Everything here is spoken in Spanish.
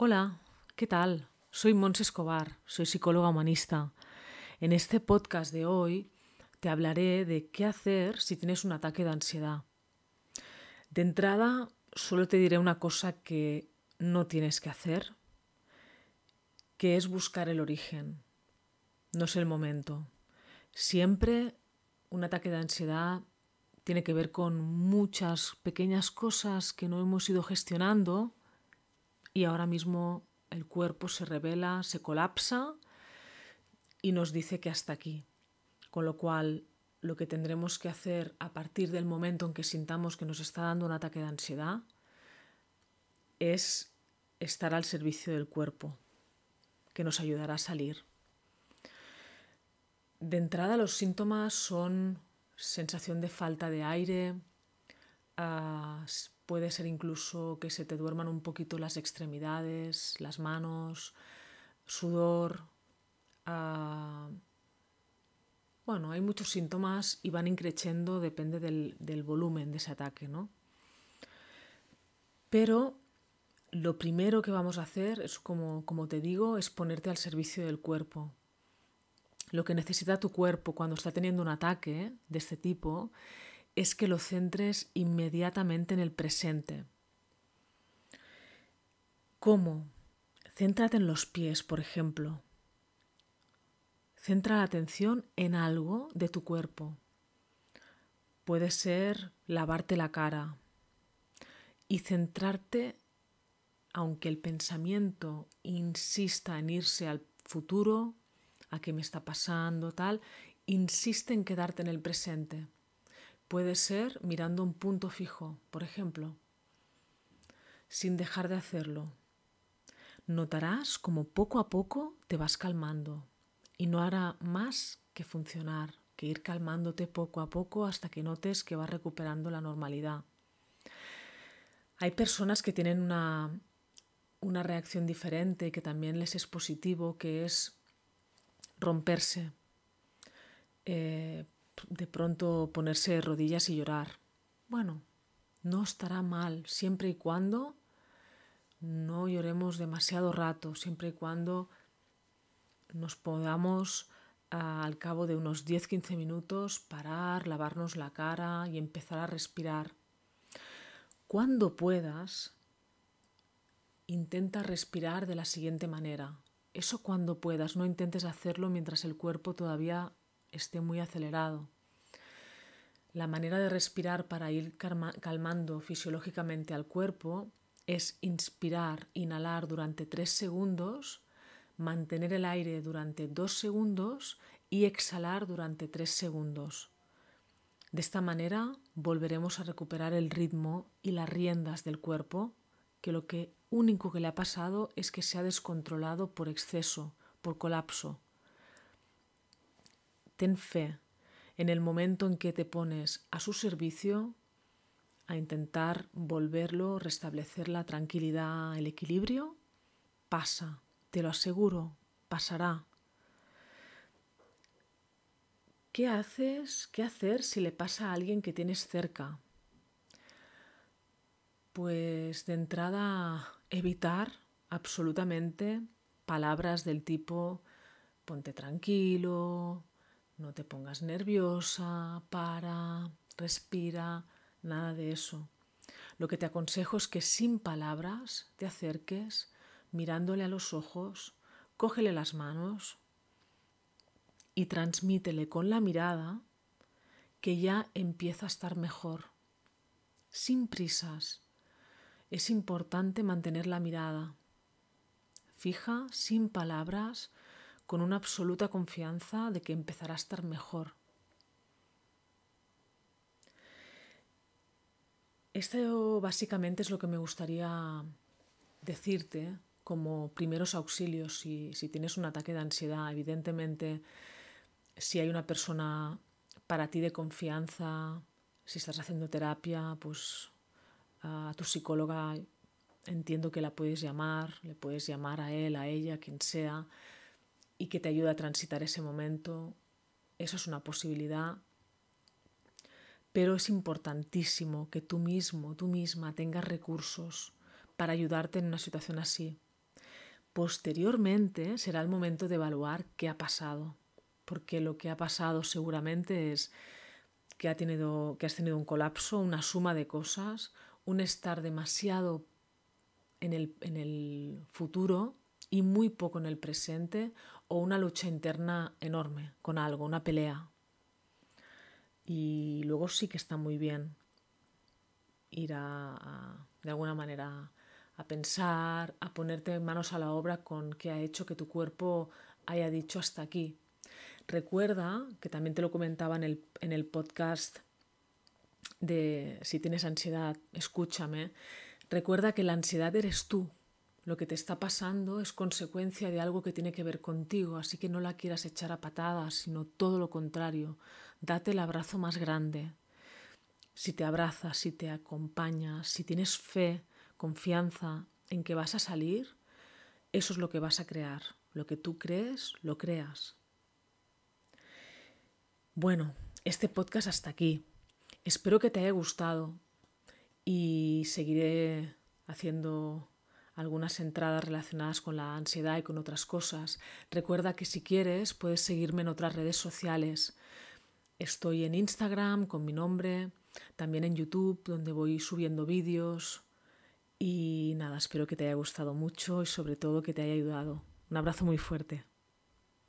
Hola, ¿qué tal? Soy Mons Escobar, soy psicóloga humanista. En este podcast de hoy te hablaré de qué hacer si tienes un ataque de ansiedad. De entrada, solo te diré una cosa que no tienes que hacer, que es buscar el origen. No es el momento. Siempre un ataque de ansiedad tiene que ver con muchas pequeñas cosas que no hemos ido gestionando y ahora mismo el cuerpo se revela, se colapsa y nos dice que hasta aquí. Con lo cual, lo que tendremos que hacer a partir del momento en que sintamos que nos está dando un ataque de ansiedad es estar al servicio del cuerpo, que nos ayudará a salir. De entrada los síntomas son sensación de falta de aire, uh, puede ser incluso que se te duerman un poquito las extremidades, las manos, sudor. Uh, bueno, hay muchos síntomas y van increciendo, depende del, del volumen de ese ataque, ¿no? Pero lo primero que vamos a hacer es, como, como te digo, es ponerte al servicio del cuerpo, lo que necesita tu cuerpo cuando está teniendo un ataque de este tipo es que lo centres inmediatamente en el presente. ¿Cómo? Céntrate en los pies, por ejemplo. Centra la atención en algo de tu cuerpo. Puede ser lavarte la cara y centrarte, aunque el pensamiento insista en irse al futuro, a qué me está pasando, tal, insiste en quedarte en el presente. Puede ser mirando un punto fijo, por ejemplo, sin dejar de hacerlo. Notarás como poco a poco te vas calmando y no hará más que funcionar, que ir calmándote poco a poco hasta que notes que vas recuperando la normalidad. Hay personas que tienen una, una reacción diferente que también les es positivo, que es romperse, eh, de pronto ponerse de rodillas y llorar. Bueno, no estará mal siempre y cuando no lloremos demasiado rato, siempre y cuando nos podamos al cabo de unos 10-15 minutos parar, lavarnos la cara y empezar a respirar. Cuando puedas, intenta respirar de la siguiente manera. Eso cuando puedas, no intentes hacerlo mientras el cuerpo todavía esté muy acelerado. La manera de respirar para ir calmando fisiológicamente al cuerpo es inspirar, inhalar durante tres segundos, mantener el aire durante dos segundos y exhalar durante tres segundos. De esta manera volveremos a recuperar el ritmo y las riendas del cuerpo, que lo único que le ha pasado es que se ha descontrolado por exceso, por colapso. Ten fe en el momento en que te pones a su servicio a intentar volverlo, restablecer la tranquilidad, el equilibrio, pasa, te lo aseguro, pasará. ¿Qué haces? ¿Qué hacer si le pasa a alguien que tienes cerca? Pues de entrada evitar absolutamente palabras del tipo ponte tranquilo, no te pongas nerviosa, para, respira, nada de eso. Lo que te aconsejo es que sin palabras te acerques, mirándole a los ojos, cógele las manos y transmítele con la mirada que ya empieza a estar mejor, sin prisas, es importante mantener la mirada fija, sin palabras, con una absoluta confianza de que empezará a estar mejor. Esto básicamente es lo que me gustaría decirte como primeros auxilios si, tienes un ataque de ansiedad. Evidentemente, si hay una persona para ti de confianza, si estás haciendo terapia, pues a tu psicóloga entiendo que la puedes llamar, le puedes llamar a él, a ella, quien sea, y que te ayude a transitar ese momento. Eso es una posibilidad. Pero es importantísimo que tú mismo, tú misma tengas recursos para ayudarte en una situación así. Posteriormente será el momento de evaluar qué ha pasado, porque lo que ha pasado seguramente es que, ha tenido, que has tenido un colapso, una suma de cosas, un estar demasiado en el, en el futuro y muy poco en el presente o una lucha interna enorme con algo, una pelea. Y luego sí que está muy bien ir a, de alguna manera a pensar, a ponerte manos a la obra con qué ha hecho que tu cuerpo haya dicho hasta aquí. Recuerda, que también te lo comentaba en el, en el podcast de si tienes ansiedad, escúchame, recuerda que la ansiedad eres tú. Lo que te está pasando es consecuencia de algo que tiene que ver contigo, así que no la quieras echar a patadas, sino todo lo contrario. Date el abrazo más grande. Si te abrazas, si te acompañas, si tienes fe, confianza en que vas a salir, eso es lo que vas a crear. Lo que tú crees, lo creas. Bueno, este podcast hasta aquí. Espero que te haya gustado y seguiré haciendo algunas entradas relacionadas con la ansiedad y con otras cosas. Recuerda que si quieres puedes seguirme en otras redes sociales. Estoy en Instagram con mi nombre, también en YouTube donde voy subiendo vídeos, y nada, espero que te haya gustado mucho y sobre todo que te haya ayudado. Un abrazo muy fuerte.